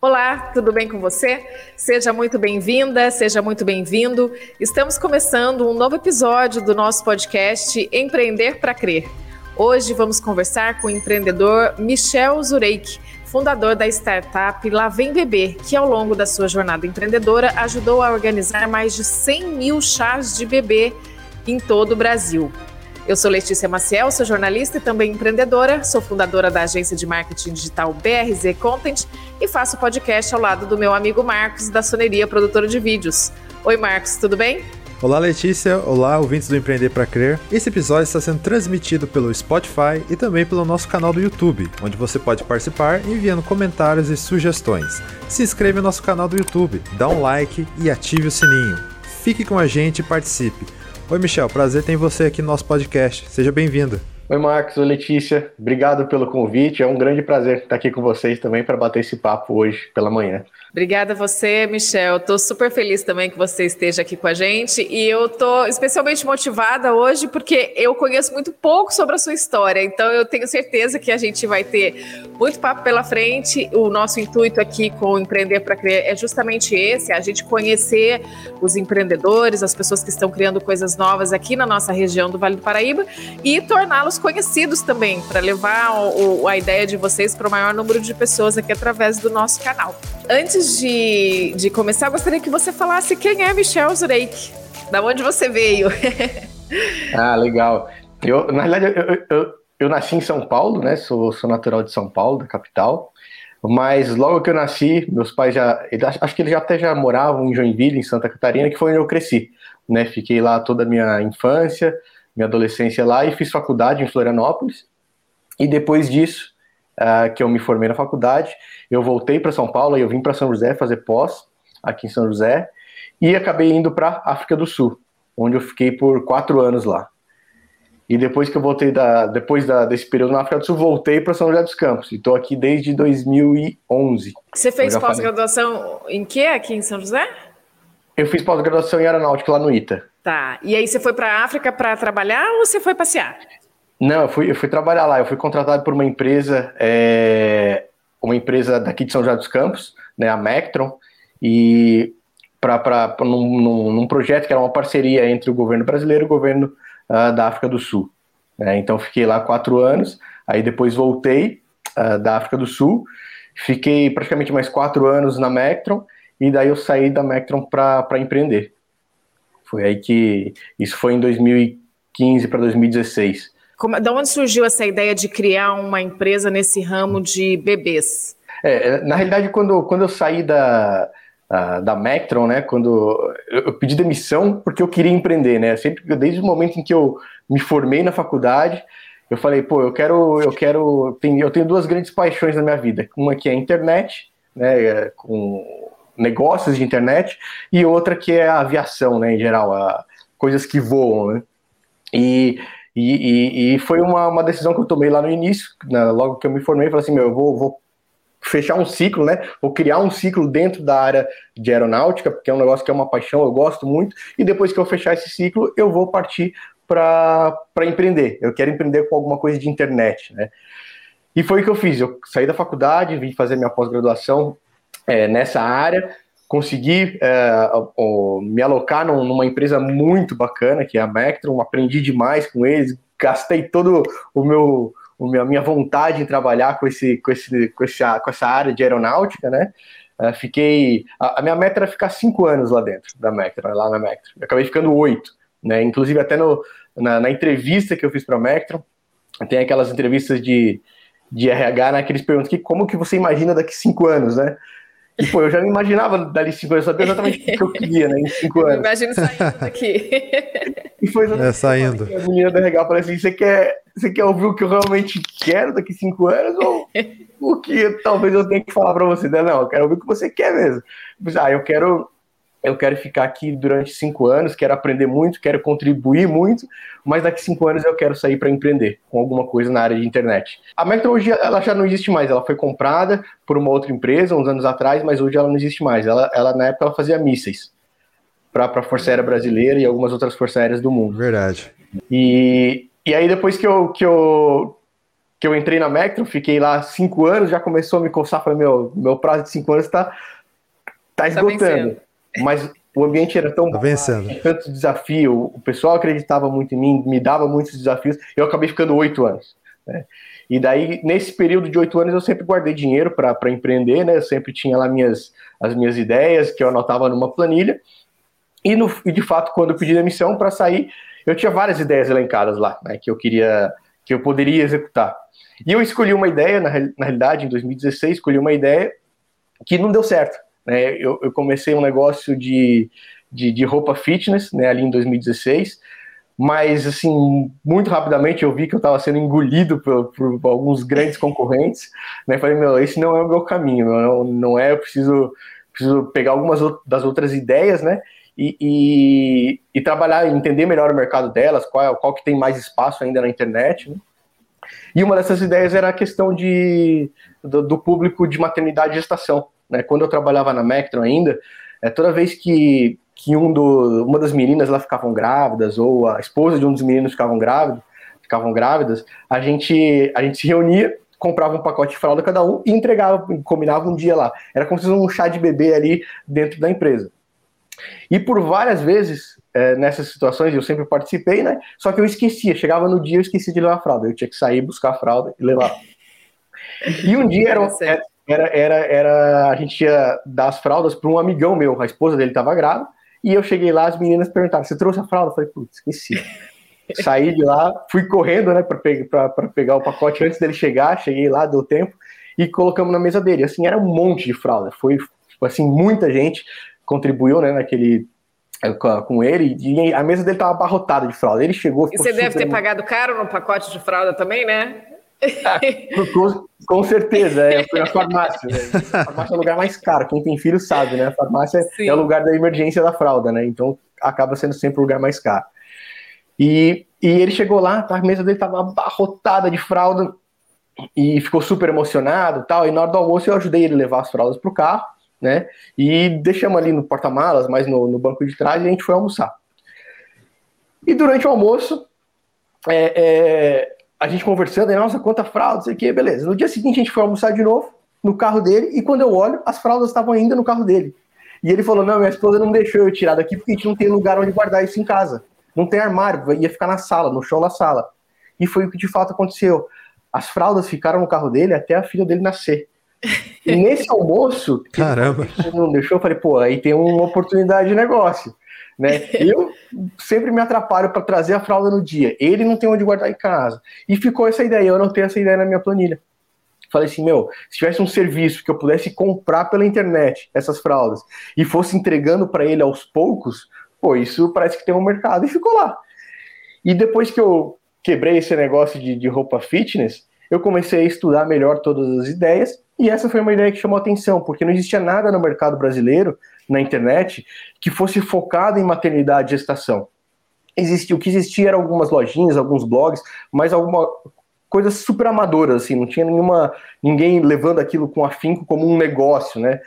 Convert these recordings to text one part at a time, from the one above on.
Olá, tudo bem com você? Seja muito bem-vinda, seja muito bem-vindo. Estamos começando um novo episódio do nosso podcast Empreender para Crer. Hoje vamos conversar com o empreendedor Michel Zureik, fundador da startup Lá Vem Bebê, que ao longo da sua jornada empreendedora ajudou a organizar mais de 100 mil chás de bebê em todo o Brasil. Eu sou Letícia Maciel, sou jornalista e também empreendedora, sou fundadora da agência de marketing digital BRZ Content e faço podcast ao lado do meu amigo Marcos, da Soneria Produtora de Vídeos. Oi, Marcos, tudo bem? Olá, Letícia. Olá, ouvintes do Empreender para Crer. Esse episódio está sendo transmitido pelo Spotify e também pelo nosso canal do YouTube, onde você pode participar enviando comentários e sugestões. Se inscreva no nosso canal do YouTube, dá um like e ative o sininho. Fique com a gente e participe. Oi, Michel, prazer ter você aqui no nosso podcast. Seja bem-vindo. Oi, Marcos. Oi, Letícia. Obrigado pelo convite. É um grande prazer estar aqui com vocês também para bater esse papo hoje pela manhã. Obrigada a você, Michel. Estou super feliz também que você esteja aqui com a gente e eu estou especialmente motivada hoje porque eu conheço muito pouco sobre a sua história. Então eu tenho certeza que a gente vai ter muito papo pela frente. O nosso intuito aqui com o Empreender para Criar é justamente esse: a gente conhecer os empreendedores, as pessoas que estão criando coisas novas aqui na nossa região do Vale do Paraíba e torná-los conhecidos também para levar o, a ideia de vocês para o maior número de pessoas aqui através do nosso canal. Antes de, de começar, gostaria que você falasse quem é Michel Zureik, da onde você veio. ah, legal. Eu, na verdade, eu, eu, eu, nasci em São Paulo, né? Sou, sou natural de São Paulo, da capital. Mas logo que eu nasci, meus pais já. Acho que eles já até já moravam em Joinville, em Santa Catarina, que foi onde eu cresci. Né? Fiquei lá toda a minha infância, minha adolescência lá e fiz faculdade em Florianópolis. E depois disso, uh, que eu me formei na faculdade, eu voltei para São Paulo e eu vim para São José fazer pós aqui em São José e acabei indo para África do Sul, onde eu fiquei por quatro anos lá. E depois que eu voltei da, depois da, desse período na África do Sul, voltei para São José dos Campos. E estou aqui desde 2011. Você fez pós-graduação em que aqui em São José? Eu fiz pós-graduação em aeronáutica lá no ITA. Tá. E aí você foi para a África para trabalhar ou você foi passear? Não, eu fui, eu fui trabalhar lá. Eu fui contratado por uma empresa, é, uma empresa daqui de São José dos Campos, né, a Mectron, e para num, num, num, projeto que era uma parceria entre o governo brasileiro e o governo uh, da África do Sul. Né? Então fiquei lá quatro anos, aí depois voltei uh, da África do Sul, fiquei praticamente mais quatro anos na Mectron, e daí eu saí da Mectron para empreender. Foi aí que isso foi em 2015 para 2016. Como, da onde surgiu essa ideia de criar uma empresa nesse ramo de bebês? É, na realidade, quando, quando eu saí da, da Mectron, né, quando eu, pedi demissão porque eu queria empreender, né, sempre desde o momento em que eu me formei na faculdade, eu falei, pô, eu quero, eu quero, eu tenho duas grandes paixões na minha vida, uma que é a internet, né, com negócios de internet, e outra que é a aviação, né, em geral, a, coisas que voam, né, e e, e, e, foi uma, uma decisão que eu tomei lá no início, né, logo que eu me formei, falei assim, meu, eu vou, vou fechar um ciclo, né? Vou criar um ciclo dentro da área de aeronáutica, porque é um negócio que é uma paixão, eu gosto muito, e depois que eu fechar esse ciclo, eu vou partir para empreender. Eu quero empreender com alguma coisa de internet, né? E foi o que eu fiz. Eu saí da faculdade, vim fazer minha pós-graduação é, nessa área, consegui é, me alocar numa empresa muito bacana, que é a Mectron, aprendi demais com eles, gastei todo o meu a minha vontade em trabalhar com, esse, com, esse, com, essa, com essa área de aeronáutica, né? Uh, fiquei. A, a, minha meta era ficar cinco anos lá dentro da Mectron, lá na Mectron. Eu acabei ficando oito, né? Inclusive, até no, na, na entrevista que eu fiz para a Mectron, tem aquelas entrevistas de, de RH, né, que eles perguntam que, como que você imagina daqui cinco anos, né? E, pô, eu já me imaginava dali cinco anos, eu sabia exatamente o que eu queria, né, em cinco anos. Imagina saindo daqui. e foi exatamente é, saindo. A menina do RH falou assim, você quer, você quer ouvir o que eu realmente quero daqui cinco anos ou o que talvez eu tenha que falar para você? Não, eu quero ouvir o que você quer mesmo. ah, eu quero eu quero ficar aqui durante cinco anos, quero aprender muito, quero contribuir muito, mas daqui cinco anos eu quero sair para empreender com alguma coisa na área de internet. A Metro hoje ela já não existe mais, ela foi comprada por uma outra empresa uns anos atrás, mas hoje ela não existe mais. Ela, ela na época ela fazia mísseis para a Força Aérea Brasileira e algumas outras forças aéreas do mundo. Verdade. E, e aí depois que eu, que eu que eu entrei na Mectron, fiquei lá cinco anos, já começou a me coçar, falei, meu, meu prazo de cinco anos está tá, tá esgotando. Tá Mas o ambiente era tão tá vencendo. tanto desafio, o pessoal acreditava muito em mim, me dava muitos desafios, eu acabei ficando oito anos. Né? E daí, nesse período de oito anos, eu sempre guardei dinheiro para empreender, né? Eu sempre tinha lá minhas, as minhas ideias, que eu anotava numa planilha. E, no, e de fato, quando eu pedi demissão para sair, eu tinha várias ideias elencadas lá, né? Que eu queria, que eu poderia executar. E eu escolhi uma ideia, na, na realidade, em 2016, escolhi uma ideia que não deu certo. Né? Eu, eu comecei um negócio de, de, de, roupa fitness né, ali em 2016, mas assim, muito rapidamente eu vi que eu estava sendo engolido por, por, alguns grandes concorrentes. Né? Falei, meu, esse não é o meu caminho, não, não é, eu preciso, preciso pegar algumas das outras ideias, né? E, e, e, trabalhar, entender melhor o mercado delas, qual, qual que tem mais espaço ainda na internet. Né? E uma dessas ideias era a questão de, do, do público de maternidade e gestação né, quando eu trabalhava na Mectron ainda, é, toda vez que, que um do, uma das meninas lá ficavam grávidas, ou a esposa de um dos meninos ficavam grávidos, ficavam grávidas, a gente, a gente se reunia, comprava um pacote de fralda cada um e entregava, combinava um dia lá. Era como se fosse um chá de bebê ali dentro da empresa. E por várias vezes, é, nessas situações, eu sempre participei, né? Só que eu esquecia, chegava no dia eu esquecia de levar a fralda. Eu tinha que sair, buscar a fralda e levar. E um dia era, era, era, era a gente ia dar as fraldas para um amigão meu, a esposa dele estava grávida, e eu cheguei lá, as meninas perguntaram: Você trouxe a fralda? Eu falei: Putz, esqueci. Saí de lá, fui correndo, né, para pe pegar o pacote antes dele chegar, cheguei lá, deu tempo, e colocamos na mesa dele. Assim, era um monte de fralda, foi, assim, muita gente contribuiu, né, naquele eh, com ele e a mesa dele estava abarrotada de fralda. Ele chegou. E você deve ter pagado caro no pacote de fralda também, né? Ah, com, com, certeza, é, foi a farmácia. Né? A farmácia é o lugar mais caro. Quem tem filho sabe, né? A farmácia Sim. é o lugar da emergência da fralda, né? Então acaba sendo sempre o lugar mais caro. E, e ele chegou lá, a mesa dele estava abarrotada de fralda e ficou super emocionado tal. E na hora do almoço eu ajudei ele a levar as fraldas para o carro, né? E deixamos ali no porta-malas, mais no, no, banco de trás, e a gente foi almoçar. E durante o almoço, é, é, a gente conversando, e, nossa, quanta fralda, sei o que, beleza. No dia seguinte a gente foi almoçar de novo no carro dele, e quando eu olho, as fraldas estavam ainda no carro dele. E ele falou: Não, minha esposa não deixou eu tirar daqui porque a gente não tem lugar onde guardar isso em casa. Não tem armário, ia ficar na sala, no chão da sala. E foi o que de fato aconteceu. As fraldas ficaram no carro dele até a filha dele nascer. E nesse almoço, Caramba. não deixou, eu falei, pô, aí tem uma oportunidade de negócio. Né? Eu sempre me atrapalho para trazer a fralda no dia. Ele não tem onde guardar em casa. E ficou essa ideia, eu não tenho essa ideia na minha planilha. Falei assim, meu, se tivesse um serviço que eu pudesse comprar pela internet essas fraldas e fosse entregando para ele aos poucos, pô, isso parece que tem um mercado e ficou lá. E depois que eu quebrei esse negócio de, de roupa fitness, eu comecei a estudar melhor todas as ideias e essa foi uma ideia que chamou atenção, porque não existia nada no mercado brasileiro na internet que fosse focado em maternidade e gestação. Existia, o que existia eram algumas lojinhas, alguns blogs, mas alguma coisas super amadoras, assim, não tinha nenhuma ninguém levando aquilo com afinco como um negócio, né?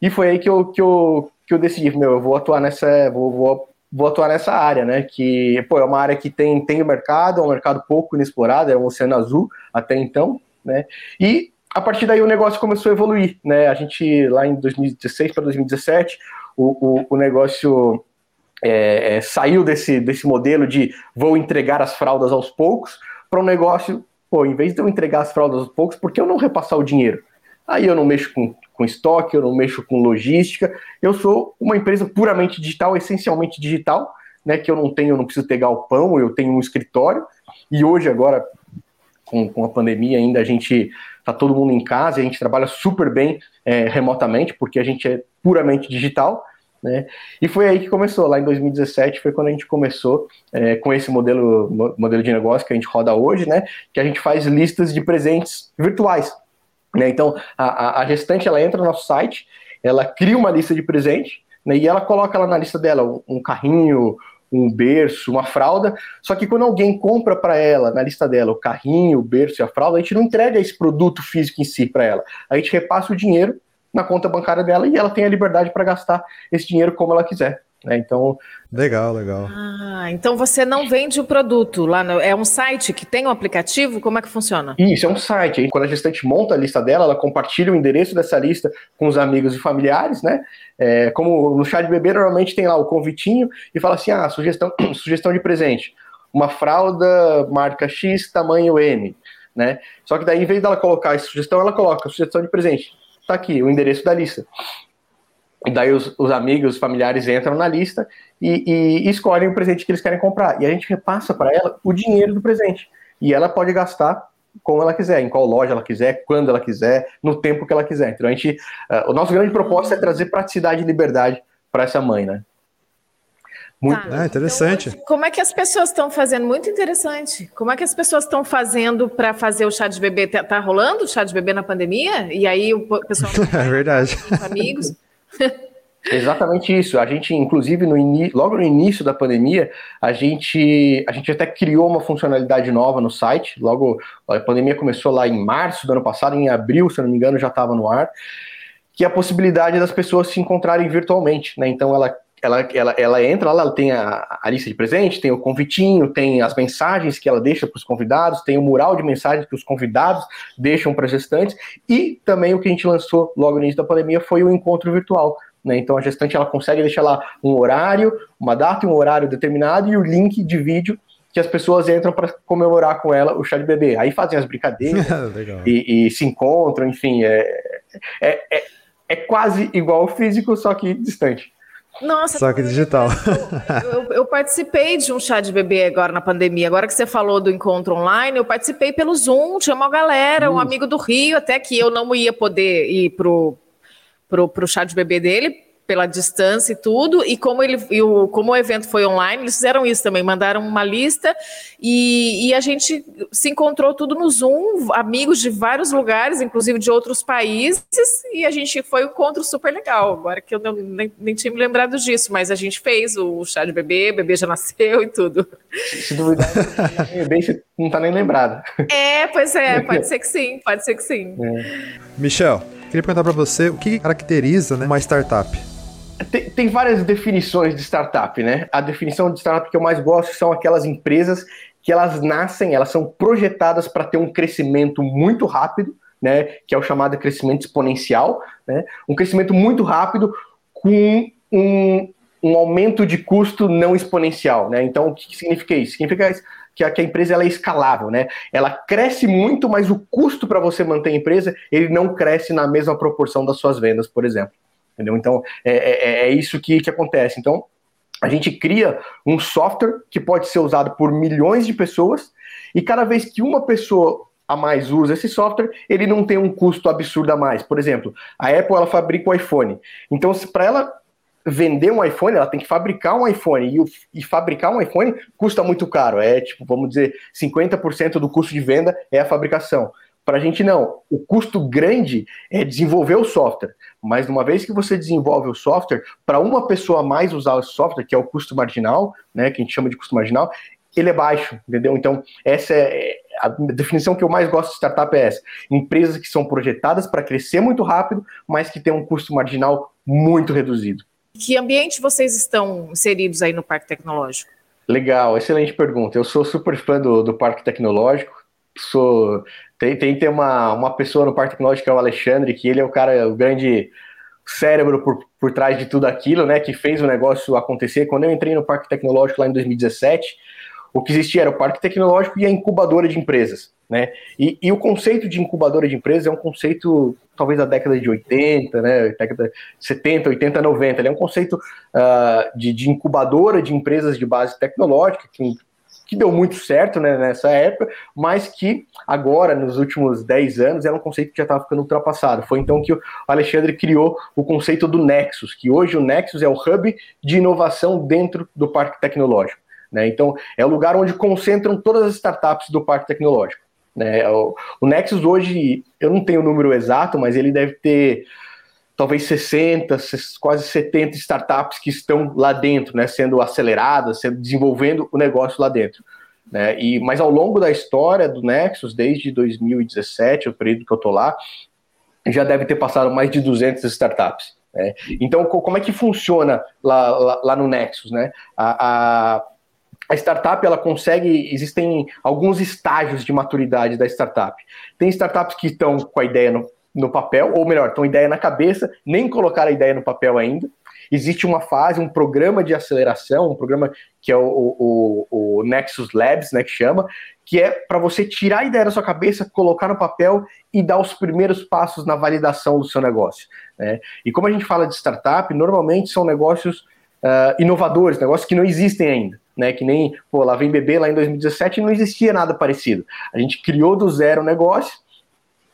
E foi aí que eu, que eu, que eu decidi, meu, eu vou atuar nessa, vou, vou, vou atuar nessa área, né? Que, pô, é uma área que tem, tem mercado, é um mercado pouco inexplorado, é um oceano azul até então, né? E a partir daí o negócio começou a evoluir, né? A gente lá em 2016 para 2017, o, o, o negócio é, é, saiu desse, desse modelo de vou entregar as fraldas aos poucos para um negócio, pô, em vez de eu entregar as fraldas aos poucos, por que eu não repassar o dinheiro? Aí eu não mexo com, com estoque, eu não mexo com logística, eu sou uma empresa puramente digital, essencialmente digital, né? Que eu não tenho, eu não preciso pegar o pão, eu tenho um escritório, e hoje, agora, com, com a pandemia, ainda a gente tá todo mundo em casa, a gente trabalha super bem é, remotamente, porque a gente é puramente digital, né? E foi aí que começou, lá em 2017 foi quando a gente começou é, com esse modelo, modelo de negócio que a gente roda hoje, né? Que a gente faz listas de presentes virtuais. Né? Então, a, a gestante ela entra no nosso site, ela cria uma lista de presente, né? E ela coloca lá na lista dela um, um carrinho, um berço, uma fralda. Só que quando alguém compra para ela, na lista dela, o carrinho, o berço e a fralda, a gente não entrega esse produto físico em si para ela. A gente repassa o dinheiro na conta bancária dela e ela tem a liberdade para gastar esse dinheiro como ela quiser. Né? Então. Legal, legal. Ah, então você não vende o produto lá, no, é um site que tem um aplicativo? Como é que funciona? Isso, é um site. Quando a gestante monta a lista dela, ela compartilha o endereço dessa lista com os amigos e familiares, né? É, como no chá de bebê, normalmente tem lá o convitinho e fala assim: ah, sugestão, sugestão de presente. Uma fralda marca X, tamanho M. Né? Só que daí, em vez dela colocar a sugestão, ela coloca a sugestão de presente. Tá aqui, o endereço da lista. E daí os, os, amigos, os familiares entram na lista e, e, escolhem o presente que eles querem comprar. E a gente repassa para ela o dinheiro do presente. E ela pode gastar como ela quiser, em qual loja ela quiser, quando ela quiser, no tempo que ela quiser. Então a gente, uh, o nosso grande propósito é trazer praticidade e liberdade para essa mãe, né? Muito tá. ah, interessante. Então, como é que as pessoas estão fazendo? Muito interessante. Como é que as pessoas estão fazendo para fazer o chá de bebê? Tá, tá, rolando o chá de bebê na pandemia? E aí o pessoal é verdade. Os amigos. Exatamente isso. A gente, inclusive, no logo no início da pandemia, a gente, a gente até criou uma funcionalidade nova no site. Logo, a pandemia começou lá em março do ano passado, em abril, se não me engano, já estava no ar. Que é a possibilidade das pessoas se encontrarem virtualmente. Né? Então, ela, ela, ela, ela entra lá, ela tem a, a lista de presente, tem o convitinho, tem as mensagens que ela deixa para os convidados, tem o mural de mensagens que os convidados deixam para as gestantes, e também o que a gente lançou logo no início da pandemia foi o encontro virtual né? Então a gestante ela consegue deixar lá um horário, uma data e um horário determinado e o link de vídeo que as pessoas entram para comemorar com ela o chá de bebê. Aí fazem as brincadeiras e, e, se encontram, enfim, é, é, é, é quase igual ao físico, só que distante. Nossa, só que digital. Eu, eu, eu, participei de um chá de bebê agora na pandemia. Agora que você falou do encontro online, eu participei pelo Zoom, tinha uma galera, um amigo do Rio, até que eu não ia poder ir pro pro, pro chá de bebê dele, pela distância e tudo, e como ele e o, como o evento foi online, eles fizeram isso também, mandaram uma lista e, e, a gente se encontrou tudo no Zoom, amigos de vários lugares, inclusive de outros países, e a gente foi um encontro super legal. Agora que eu não, nem, nem, tinha me lembrado disso, mas a gente fez o chá de bebê, bebê já nasceu e tudo. Se duvidar, você não tá nem lembrado. É, pois é, pode ser que sim, pode ser que sim. É. Michel, queria perguntar para você o que caracteriza né, uma startup? Tem, tem, várias definições de startup, né? A definição de startup que eu mais gosto são aquelas empresas que elas nascem, elas são projetadas para ter um crescimento muito rápido, né? Que é o chamado crescimento exponencial, né? Um crescimento muito rápido com um, um aumento de custo não exponencial, né? Então, o que significa isso? Significa que a, que a empresa ela é escalável, né? Ela cresce muito, mas o custo para você manter a empresa ele não cresce na mesma proporção das suas vendas, por exemplo entendeu? Então, é, é, é isso que, que acontece. Então, a gente cria um software que pode ser usado por milhões de pessoas, e cada vez que uma pessoa a mais usa esse software, ele não tem um custo absurdo a mais. Por exemplo, a Apple ela fabrica o iPhone. Então, para ela vender um iPhone, ela tem que fabricar um iPhone. E, o, e fabricar um iPhone custa muito caro. É tipo, vamos dizer, 50% do custo de venda é a fabricação. Para a gente não. O custo grande é desenvolver o software. Mas uma vez que você desenvolve o software, para uma pessoa mais usar o software, que é o custo marginal, né, que a gente chama de custo marginal, ele é baixo, entendeu? Então, essa é a definição que eu mais gosto de startup é essa. Empresas que são projetadas para crescer muito rápido, mas que têm um custo marginal muito reduzido. Que ambiente vocês estão inseridos aí no Parque Tecnológico? Legal, excelente pergunta. Eu sou super fã do, do Parque Tecnológico sou. Tem, tem ter uma, uma pessoa no Parque Tecnológico, que é o Alexandre, que ele é o cara, o grande cérebro por, por trás de tudo aquilo, né? Que fez o negócio acontecer. Quando eu entrei no Parque Tecnológico lá em 2017, o que existia era o Parque Tecnológico e a incubadora de empresas, né? E, e o conceito de incubadora de empresas é um conceito, talvez da década de 80, né? Década 70, 80, 90. Ele é um conceito uh, de, de incubadora de empresas de base tecnológica, que que deu muito certo né, nessa época, mas que agora, nos últimos 10 anos, era um conceito que já estava ficando ultrapassado. Foi então que o Alexandre criou o conceito do Nexus, que hoje o Nexus é o hub de inovação dentro do parque tecnológico. Né? Então, é o lugar onde concentram todas as startups do parque tecnológico. Né? O, o Nexus hoje, eu não tenho o número exato, mas ele deve ter talvez 60, quase 70 startups que estão lá dentro, né, sendo aceleradas, sendo, desenvolvendo o negócio lá dentro. Né? E, mas ao longo da história do Nexus, desde 2017, o período que eu estou lá, já deve ter passado mais de 200 startups. Né? Então, como é que funciona lá, lá, lá no Nexus? Né? A, a, a, startup ela consegue. Existem alguns estágios de maturidade da startup. Tem startups que estão com a ideia no, no papel, ou melhor, estão ideia na cabeça, nem colocaram a ideia no papel ainda. Existe uma fase, um programa de aceleração, um programa que é o, o, o Nexus Labs, né, que chama, que é para você tirar a ideia da sua cabeça, colocar no papel e dar os primeiros passos na validação do seu negócio. Né? E como a gente fala de startup, normalmente são negócios uh, inovadores, negócios que não existem ainda. Né, que nem, pô, lá vem bebê lá em 2017 não existia nada parecido. A gente criou do zero o negócio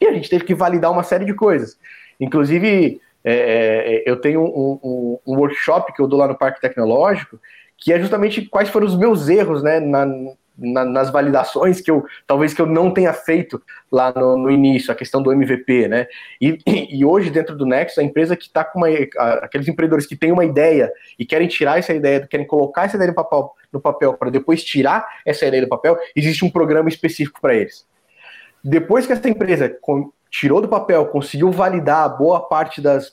e a gente teve que validar uma série de coisas. Inclusive, é, é, eu tenho um, um, um, workshop que eu dou lá no Parque Tecnológico, que é justamente quais foram os meus erros né, na, na, nas validações que eu talvez que eu não tenha feito lá no, no início, a questão do MVP, né? E, e, hoje, dentro do Nexus, a empresa que está com uma. aqueles empreendedores que têm uma ideia e querem tirar essa ideia, querem colocar essa ideia no papel, no papel para depois tirar essa ideia do papel, existe um programa específico para eles. Depois que essa empresa tirou do papel, conseguiu validar boa parte das,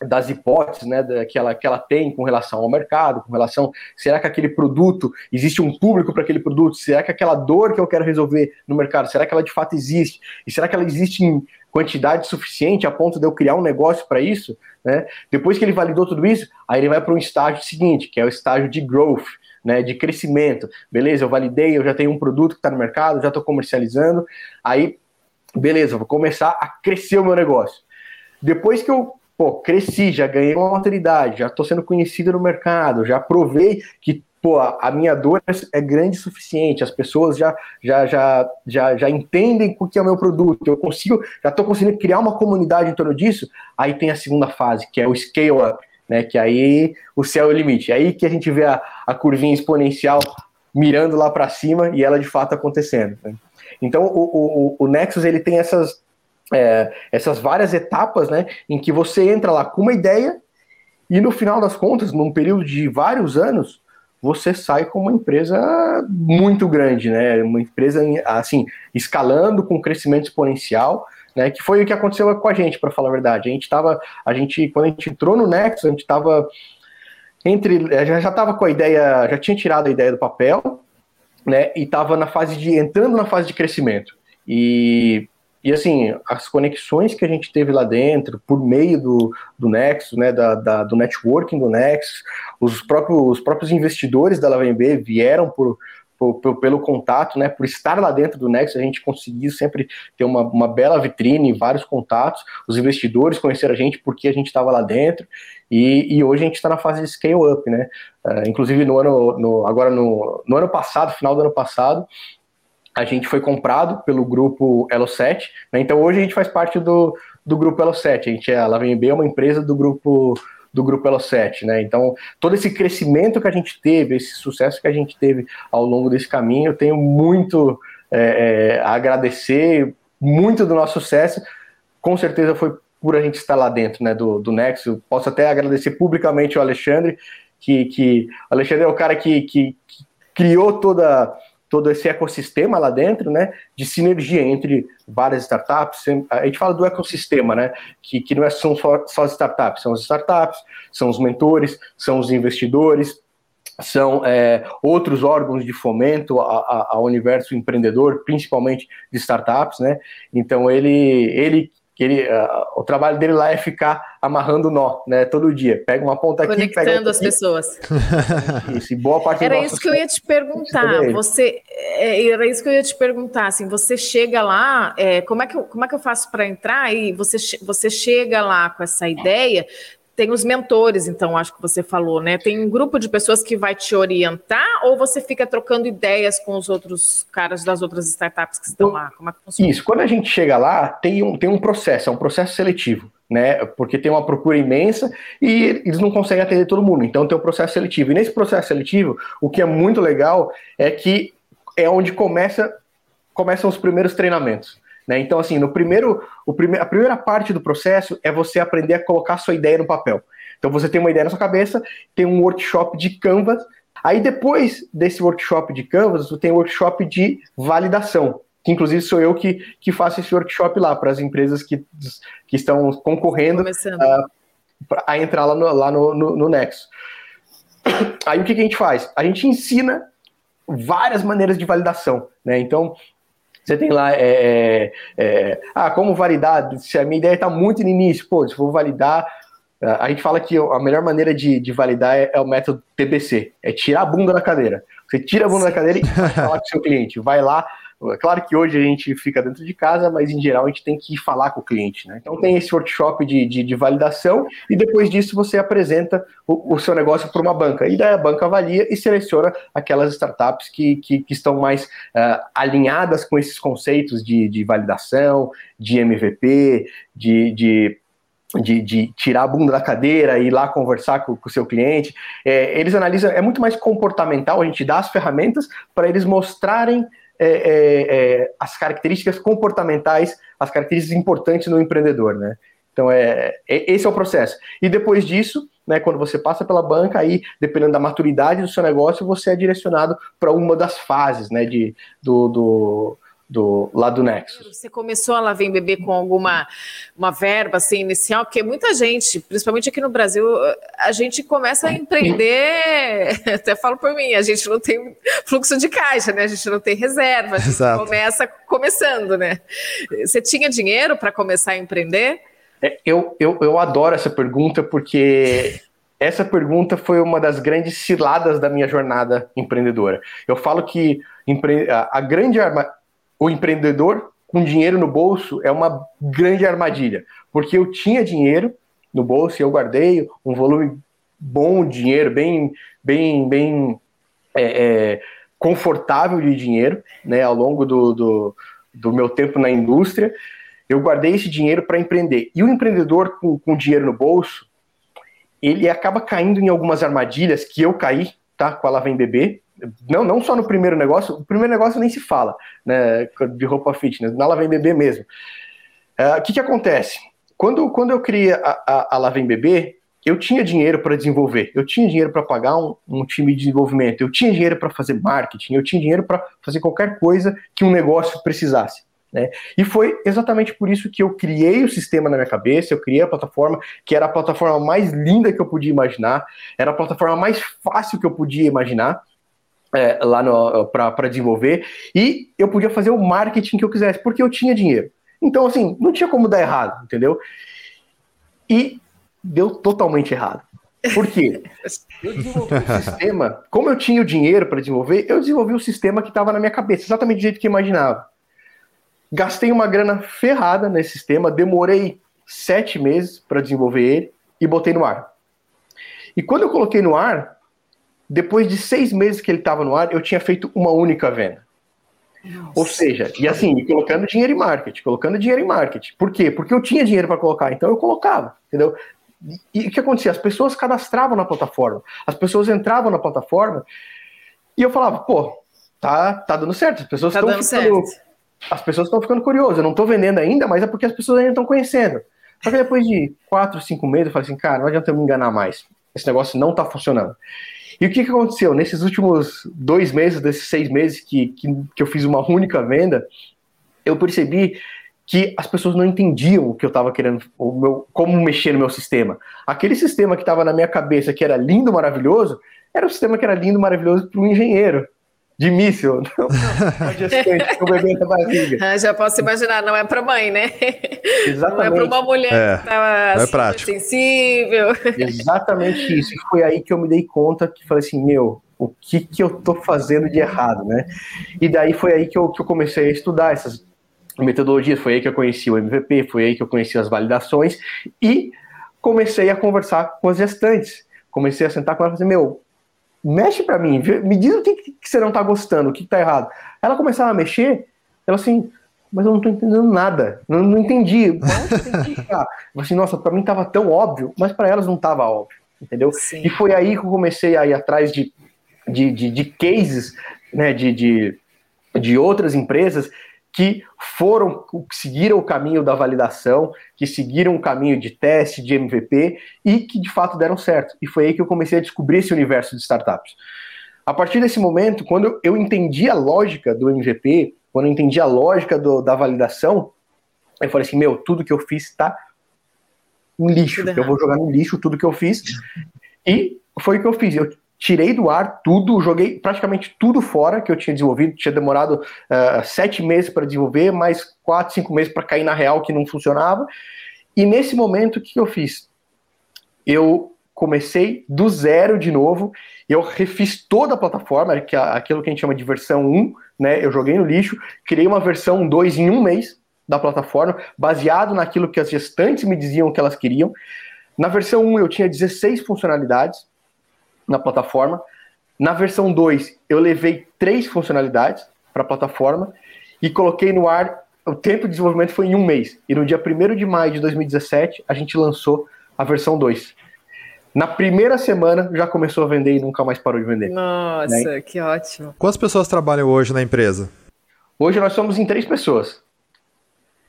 das hipóteses né, que, ela, que ela tem com relação ao mercado, com relação, será que aquele produto, existe um público para aquele produto, será que aquela dor que eu quero resolver no mercado, será que ela de fato existe, e será que ela existe em quantidade suficiente a ponto de eu criar um negócio para isso, né? Depois que ele validou tudo isso, aí ele vai para um estágio seguinte, que é o estágio de growth, né, de crescimento. Beleza, eu validei, eu já tenho um produto que está no mercado, já estou comercializando, aí beleza, vou começar a crescer o meu negócio. Depois que eu pô, cresci, já ganhei uma autoridade, já estou sendo conhecido no mercado, já provei que pô, a minha dor é grande o suficiente, as pessoas já, já, já, já, já entendem o que é o meu produto, eu consigo, já estou conseguindo criar uma comunidade em torno disso, aí tem a segunda fase, que é o scale up, né, que aí o céu é o limite, é aí que a gente vê a, a curvinha exponencial mirando lá para cima e ela de fato acontecendo. Né? Então, o, o, o Nexus ele tem essas, é, essas várias etapas, né, em que você entra lá com uma ideia e no final das contas, num período de vários anos, você sai com uma empresa muito grande, né, uma empresa assim escalando com crescimento exponencial, né, que foi o que aconteceu com a gente, para falar a verdade. A gente estava, a gente quando a gente entrou no Nexus, a gente estava entre, já estava com a ideia, já tinha tirado a ideia do papel, né? E estava na fase de entrando na fase de crescimento. E, e assim, as conexões que a gente teve lá dentro, por meio do, do Nexus, né, da, da do networking do Nexus, os próprios, os próprios investidores da LaVMB vieram por, por, por, pelo contato, né, por estar lá dentro do Nexus, a gente conseguiu sempre ter uma, uma bela vitrine, vários contatos, os investidores conheceram a gente porque a gente estava lá dentro, e, e, hoje a gente está na fase de scale up, né, uh, inclusive no ano, no, agora no, no ano passado, final do ano passado, a gente foi comprado pelo grupo Elo7, né, então hoje a gente faz parte do, do grupo Elo7, a gente é, a LaVMB é uma empresa do grupo do grupo Elo 7, né? Então, todo esse crescimento que a gente teve, esse sucesso que a gente teve ao longo desse caminho, eu tenho muito é, é, a agradecer, muito do nosso sucesso, com certeza foi por a gente estar lá dentro, né, do, do Nexo. Posso até agradecer publicamente ao Alexandre, que, que o Alexandre é o cara que, que, que criou toda todo esse ecossistema lá dentro, né, de sinergia entre várias startups. A gente fala do ecossistema, né, que, que não é, são só, só as startups, são as startups, são os mentores, são os investidores, são é, outros órgãos de fomento ao universo empreendedor, principalmente de startups, né? Então ele, ele que ele, uh, o trabalho dele lá é ficar amarrando nó, né, todo dia. Pega uma ponta aqui, conectando as pessoas. Isso, e boa parte Era isso que eu ia te perguntar. Você, é, era isso que eu ia te perguntar. Assim, você chega lá, é, como é que eu, como é que eu faço para entrar? E você, você chega lá com essa ideia tem os mentores, então, acho que você falou, né? Tem um grupo de pessoas que vai te orientar ou você fica trocando ideias com os outros caras das outras startups que estão lá? Como é que funciona? Isso, quando a gente chega lá, tem um, tem um processo, é um processo seletivo, né? Porque tem uma procura imensa e eles não conseguem atender todo mundo, então tem um processo seletivo. E nesse processo seletivo, o que é muito legal é que é onde começa, começam os primeiros treinamentos. Né? Então, assim, no primeiro, o prime a primeira parte do processo é você aprender a colocar sua ideia no papel. Então, você tem uma ideia na sua cabeça, tem um workshop de Canvas. Aí, depois desse workshop de Canvas, você tem um workshop de validação, que inclusive sou eu que, que faço esse workshop lá para as empresas que, que estão concorrendo. Uh, a entrar lá no, lá no, no, no Nexo. Aí o que, que a gente faz? A gente ensina várias maneiras de validação, né? Então, você tem lá, é, é, é, ah, como validar? Se a minha ideia está muito no início, pô, se vou validar, a gente fala que a melhor maneira de, de validar é, é, o método TBC, é tirar a bunda da cadeira. Você tira a bunda da cadeira e vai falar com o seu cliente, vai lá, é claro que hoje a gente fica dentro de casa, mas em geral a gente tem que falar com o cliente. Né? Então tem esse workshop de, de, de validação e depois disso você apresenta o, o seu negócio para uma banca. E daí a banca avalia e seleciona aquelas startups que, que, que estão mais uh, alinhadas com esses conceitos de, de validação, de MVP, de, de de, de, tirar a bunda da cadeira e ir lá conversar com, com o seu cliente. É, eles analisam, é muito mais comportamental, a gente dá as ferramentas para eles mostrarem é, é, é, as características comportamentais, as características importantes no empreendedor, né? Então, é, é, esse é o processo. E depois disso, né, quando você passa pela banca, aí, dependendo da maturidade do seu negócio, você é direcionado para uma das fases né, de, do, do do lado do Nexus. Você começou a lá vem bebê com alguma uma verba assim inicial, porque muita gente, principalmente aqui no Brasil, a gente começa a empreender, até falo por mim, a gente não tem fluxo de caixa, né? A gente não tem reserva, a gente Exato. começa começando, né? Você tinha dinheiro para começar a empreender? É, eu, eu, eu adoro essa pergunta porque essa pergunta foi uma das grandes ciladas da minha jornada empreendedora. Eu falo que a grande arma o empreendedor com dinheiro no bolso é uma grande armadilha, porque eu tinha dinheiro no bolso e eu guardei um volume bom de dinheiro, bem, bem, bem é, é, confortável de dinheiro, né, ao longo do, do, do, meu tempo na indústria. Eu guardei esse dinheiro para empreender. E o empreendedor com, com dinheiro no bolso, ele acaba caindo em algumas armadilhas que eu caí, tá, com a Lá Vem Bebê, não, não só no primeiro negócio, o primeiro negócio nem se fala, né, de roupa fitness, na Lavem Bebê mesmo. É, o uh, que, que acontece? Quando, quando eu criei a, a, a Lavem Bebê, eu tinha dinheiro para desenvolver, eu tinha dinheiro para pagar um, um, time de desenvolvimento, eu tinha dinheiro para fazer marketing, eu tinha dinheiro para fazer qualquer coisa que um negócio precisasse. Né? E foi exatamente por isso que eu criei o sistema na minha cabeça, eu criei a plataforma, que era a plataforma mais linda que eu podia imaginar, era a plataforma mais fácil que eu podia imaginar, é, lá para desenvolver e eu podia fazer o marketing que eu quisesse, porque eu tinha dinheiro. Então, assim, não tinha como dar errado, entendeu? E deu totalmente errado. Por quê? Eu desenvolvi um sistema, como eu tinha o dinheiro para desenvolver, eu desenvolvi o um sistema que estava na minha cabeça, exatamente do jeito que eu imaginava. Gastei uma grana ferrada nesse sistema, demorei sete meses para desenvolver ele e botei no ar. E quando eu coloquei no ar, depois de seis meses que ele estava no ar, eu tinha feito uma única venda. Nossa. Ou seja, e assim, colocando dinheiro em marketing, colocando dinheiro em marketing. Por quê? Porque eu tinha dinheiro para colocar, então eu colocava, entendeu? E o que acontecia? As pessoas cadastravam na plataforma, as pessoas entravam na plataforma e eu falava, pô, tá, tá dando certo, as pessoas estão tá ficando. Certo. As pessoas estão ficando curiosas, eu não estou vendendo ainda, mas é porque as pessoas ainda estão conhecendo. Só que depois de quatro, cinco meses, eu falei assim, cara, não adianta eu me enganar mais. Esse negócio não está funcionando. E o que, que aconteceu? Nesses últimos dois meses, desses seis meses que, que, que eu fiz uma única venda, eu percebi que as pessoas não entendiam o que eu estava querendo, o meu, como mexer no meu sistema. Aquele sistema que estava na minha cabeça, que era lindo, maravilhoso, era um sistema que era lindo, maravilhoso para um engenheiro de míssil, não uma gestante com o bebê na barriga. Ah, já posso imaginar, não é para mãe, né? Exatamente. Não é para uma mulher é, que estava é prático. sensível. Exatamente isso. E foi aí que eu me dei conta que falei assim, meu, o que que eu tô fazendo de errado, né? E daí foi aí que eu, que eu comecei a estudar essas metodologias, foi aí que eu conheci o MVP, foi aí que eu conheci as validações e comecei a conversar com as gestantes. Comecei a sentar com elas e fazer, meu, mexe para mim, me diz o que, que você não tá gostando, o que, que tá errado. Ela começava a mexer, ela assim, mas eu não tô entendendo nada, não, não entendi. entendi assim, nossa, para mim tava tão óbvio, mas para elas não tava óbvio, entendeu? Sim. E foi aí que eu comecei a ir atrás de, de, de, de cases, né, de, de, de outras empresas que foram, que seguiram o caminho da validação, que seguiram o caminho de teste, de MVP e que de fato deram certo. E foi aí que eu comecei a descobrir esse universo de startups. A partir desse momento, quando eu entendi a lógica do MVP, quando eu entendi a lógica do, da validação, eu falei assim: meu, tudo que eu fiz está um lixo. Eu vou jogar no lixo tudo que eu fiz. E foi o que eu fiz. Eu tirei do ar tudo, joguei praticamente tudo fora que eu tinha desenvolvido. Tinha demorado uh, sete meses para desenvolver, mais quatro, cinco meses para cair na real que não funcionava. E nesse momento, o que eu fiz? Eu comecei do zero de novo, eu refiz toda a plataforma, que é aquilo que a gente chama de versão 1, né? Eu joguei no lixo, criei uma versão 2 em um mês da plataforma, baseado naquilo que as gestantes me diziam que elas queriam. Na versão 1 eu tinha 16 funcionalidades na plataforma. Na versão 2 eu levei três funcionalidades para a plataforma e coloquei no ar. O tempo de desenvolvimento foi em um mês. E no dia 1 de maio de 2017 a gente lançou a versão 2. Na primeira semana já começou a vender e nunca mais parou de vender. Nossa, né? que ótimo. Quantas pessoas trabalham hoje na empresa? Hoje nós somos em três pessoas.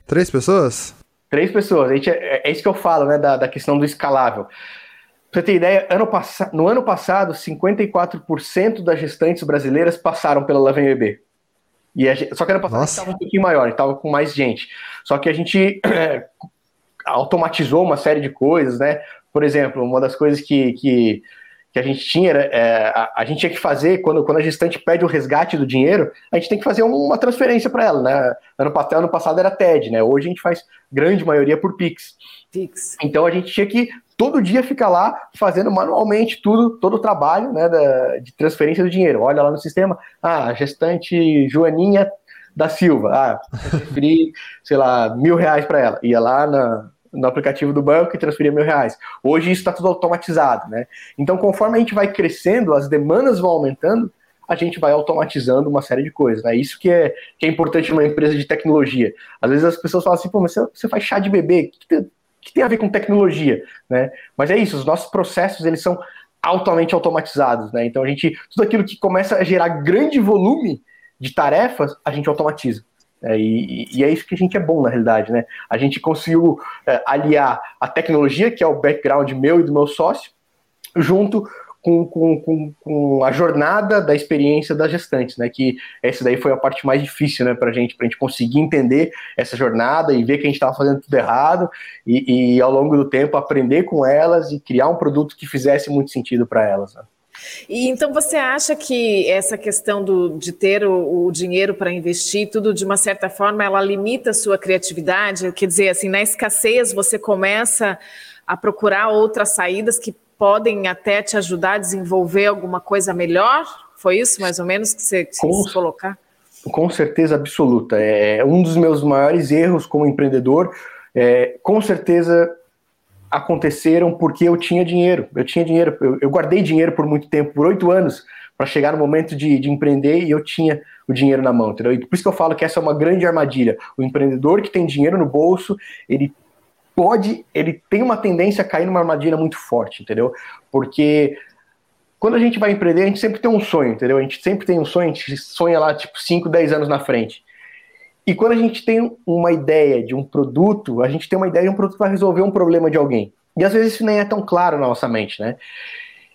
Três pessoas? Três pessoas. gente, é, é, isso que eu falo, né, da, da questão do escalável. Pra você ter ideia, ano no ano passado, 54% das gestantes brasileiras passaram pela Lavem Bebê. E a, só que ano passado estava um pouquinho maior, estava com mais gente. Só que a gente é, automatizou uma série de coisas, né? Por exemplo, uma das coisas que, que, que a gente tinha era, é, a, a, gente tinha que fazer, quando, quando a gestante pede o resgate do dinheiro, a gente tem que fazer uma transferência para ela, né? Ano, ano passado era TED, né? Hoje a gente faz grande maioria por Pix. Pix. Então a gente tinha que todo dia ficar lá fazendo manualmente tudo, todo o trabalho né, da, de transferência do dinheiro. Olha lá no sistema, ah, gestante Joaninha da Silva, ah, transferi, sei lá, mil reais para ela. Ia lá na, no aplicativo do banco e transferia mil reais. Hoje isso está tudo automatizado, né? Então, conforme a gente vai crescendo, as demandas vão aumentando, a gente vai automatizando uma série de coisas. Né? Isso que é, que é importante numa empresa de tecnologia. Às vezes as pessoas falam assim, pô, mas você, faz chá de bebê, que, tem, que tem a ver com tecnologia? Né? Mas é isso, os nossos processos, eles são altamente automatizados, né? Então a gente, tudo aquilo que começa a gerar grande volume de tarefas, a gente automatiza. É, e, e, é isso que a gente é bom na realidade, né? A gente conseguiu é, aliar a tecnologia, que é o background meu e do meu sócio, junto com, com, com, com, a jornada da experiência das gestantes, né? Que essa daí foi a parte mais difícil, né, pra gente, pra gente conseguir entender essa jornada e ver que a gente estava fazendo tudo errado e, e, ao longo do tempo aprender com elas e criar um produto que fizesse muito sentido para elas. Né? E então você acha que essa questão do, de ter o, o dinheiro para investir, tudo de uma certa forma, ela limita a sua criatividade? Quer dizer, assim, na escassez você começa a procurar outras saídas que podem até te ajudar a desenvolver alguma coisa melhor? Foi isso mais ou menos que você, quis colocar? Com certeza absoluta. É um dos meus maiores erros como empreendedor. É, com certeza aconteceram porque eu tinha dinheiro. Eu tinha dinheiro, eu, eu guardei dinheiro por muito tempo, por oito anos, para chegar no momento de, de, empreender e eu tinha o dinheiro na mão, entendeu? E por isso que eu falo que essa é uma grande armadilha. O empreendedor que tem dinheiro no bolso, ele pode, ele tem uma tendência a cair numa armadilha muito forte, entendeu? Porque quando a gente vai empreender, a gente sempre tem um sonho, entendeu? A gente sempre tem um sonho, a gente sonha lá, tipo, 5, 10 anos na frente. E quando a gente tem uma ideia de um produto, a gente tem uma ideia de um produto vai resolver um problema de alguém. E às vezes isso nem é tão claro na nossa mente, né?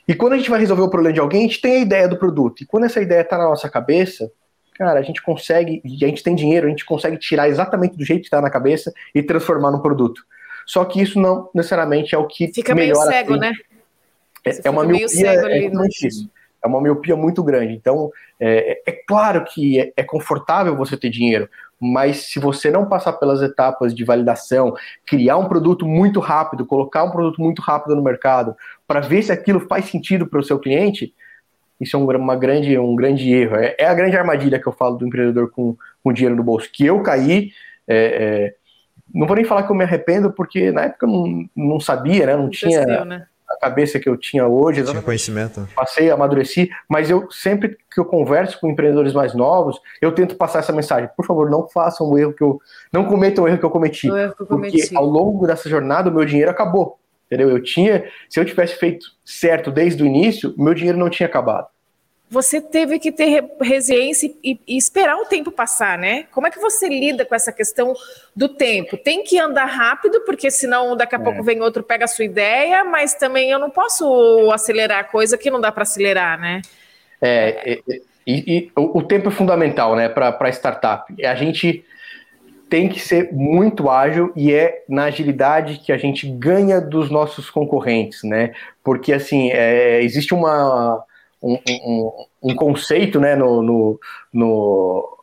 E quando a gente vai resolver o problema de alguém, a gente tem a ideia do produto. E quando essa ideia está na nossa cabeça, cara, a gente consegue, e a gente tem dinheiro, a gente consegue tirar exatamente do jeito que está na cabeça e transformar num produto. Só que isso não necessariamente é o que Fica melhora. Fica meio cego, né? É, é uma miopia, é, isso. é uma miopia muito grande. Então, é, é claro que é, é confortável você ter dinheiro, mas se você não passar pelas etapas de validação, criar um produto muito rápido, colocar um produto muito rápido no mercado, para ver se aquilo faz sentido para o seu cliente, isso é um, uma grande, um grande erro. É, é, a grande armadilha que eu falo do empreendedor com, com dinheiro no bolso, que eu caí. É, é não vou nem falar que eu me arrependo, porque na época eu não, não sabia, né? Não tinha. né? a cabeça que eu tinha hoje. Tinha conhecimento. Passei, amadureci, mas eu sempre que eu converso com empreendedores mais novos, eu tento passar essa mensagem. Por favor, não façam o erro que eu. Não cometam o erro que eu cometi. O erro que eu cometi. Porque ao longo dessa jornada, o meu dinheiro acabou. Entendeu? Eu tinha. Se eu tivesse feito certo desde o início, meu dinheiro não tinha acabado você teve que ter resiliência e, e, esperar o tempo passar, né? Como é que você lida com essa questão do tempo? Tem que andar rápido, porque senão daqui a é. pouco vem outro, pega a sua ideia, mas também eu não posso acelerar a coisa que não dá para acelerar, né? É, e, e, e o, o, tempo é fundamental, né, para startup. A gente tem que ser muito ágil e é na agilidade que a gente ganha dos nossos concorrentes, né? Porque assim é, existe uma um, um, conceito, né, no, no, no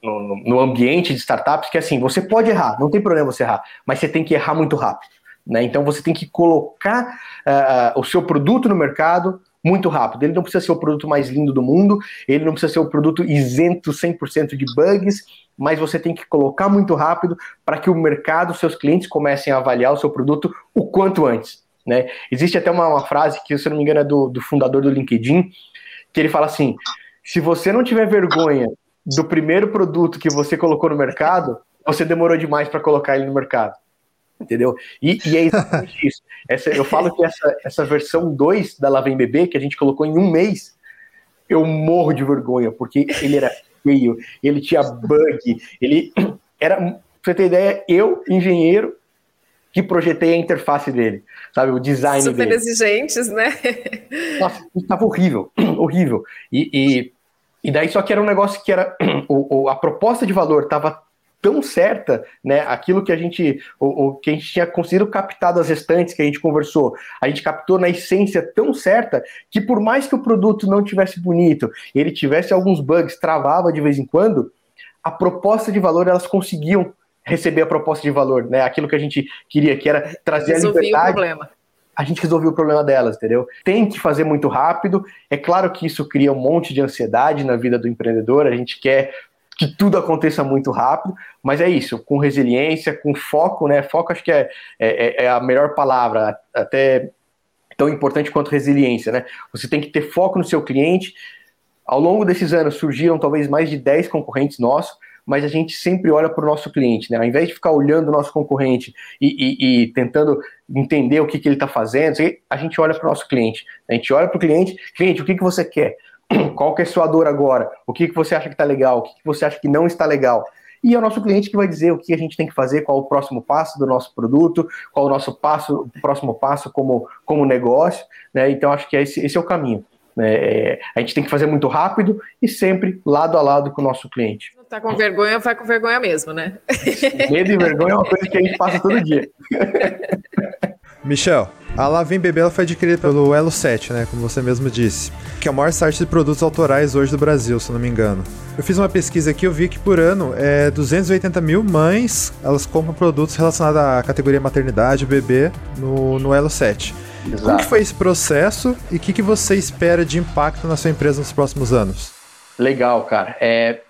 no, no, ambiente de startups que é assim, você pode errar, não tem problema você errar, mas você tem que errar muito rápido. Né? Então você tem que colocar uh, o seu produto no mercado muito rápido. Ele não precisa ser o produto mais lindo do mundo, ele não precisa ser o produto isento 100% de bugs, mas você tem que colocar muito rápido para que o mercado, seus clientes comecem a avaliar o seu produto o quanto antes. Né? Existe até uma, uma frase que, se eu não me engano, é do, do fundador do LinkedIn, que ele fala assim: se você não tiver vergonha do primeiro produto que você colocou no mercado, você demorou demais para colocar ele no mercado. Entendeu? E, e é exatamente isso. Essa, eu falo que essa, essa versão 2 da Lavem Bebê, que a gente colocou em um mês, eu morro de vergonha, porque ele era feio, ele tinha bug, ele era. Pra você ter ideia, eu, engenheiro, que projetei a interface dele, sabe? O design Super dele. Super exigentes, né? Nossa, estava horrível, horrível. E, e, e, daí só que era um negócio que era. O, o, a proposta de valor estava tão certa, né? Aquilo que a gente, o, o, que a gente tinha conseguido captar das restantes que a gente conversou, a gente captou na essência tão certa que por mais que o produto não tivesse bonito, ele tivesse alguns bugs, travava de vez em quando, a proposta de valor elas conseguiam receber a proposta de valor, né? Aquilo que a gente queria, que era trazer a liberdade. O problema. A gente resolveu o problema delas, entendeu? Tem que fazer muito rápido. É claro que isso cria um monte de ansiedade na vida do empreendedor. A gente quer que tudo aconteça muito rápido, mas é isso, com resiliência, com foco, né? Foco acho que é, é, é a melhor palavra, até tão importante quanto resiliência, né? Você tem que ter foco no seu cliente. Ao longo desses anos surgiram talvez mais de 10 concorrentes nossos, mas a gente sempre olha para o nosso cliente, né? Ao invés de ficar olhando o nosso concorrente e, e, e tentando entender o que, que ele está fazendo, a gente olha para o nosso cliente. A gente olha para o cliente, cliente, o que, que você quer? qual que é a sua dor agora, o que, que você acha que está legal, o que, que você acha que não está legal. E é o nosso cliente que vai dizer o que a gente tem que fazer, qual o próximo passo do nosso produto, qual o nosso passo, o próximo passo como, como negócio. Né? Então, acho que esse, esse é o caminho. Né? É, a gente tem que fazer muito rápido e sempre lado a lado com o nosso cliente. Tá com vergonha, vai com vergonha mesmo, né? Medo e vergonha é uma coisa que a gente passa todo dia. Michel, a Lavem Bebê ela foi adquirida pelo Elo 7, né, como você mesmo disse, que é o maior site de produtos autorais hoje do Brasil, se não me engano. Eu fiz uma pesquisa aqui, eu vi que por ano é 280 mil mães, elas compram produtos relacionados à categoria maternidade, bebê, no, no Elo 7. Exato. Como que foi esse processo e o que, que você espera de impacto na sua empresa nos próximos anos? Legal, cara. É,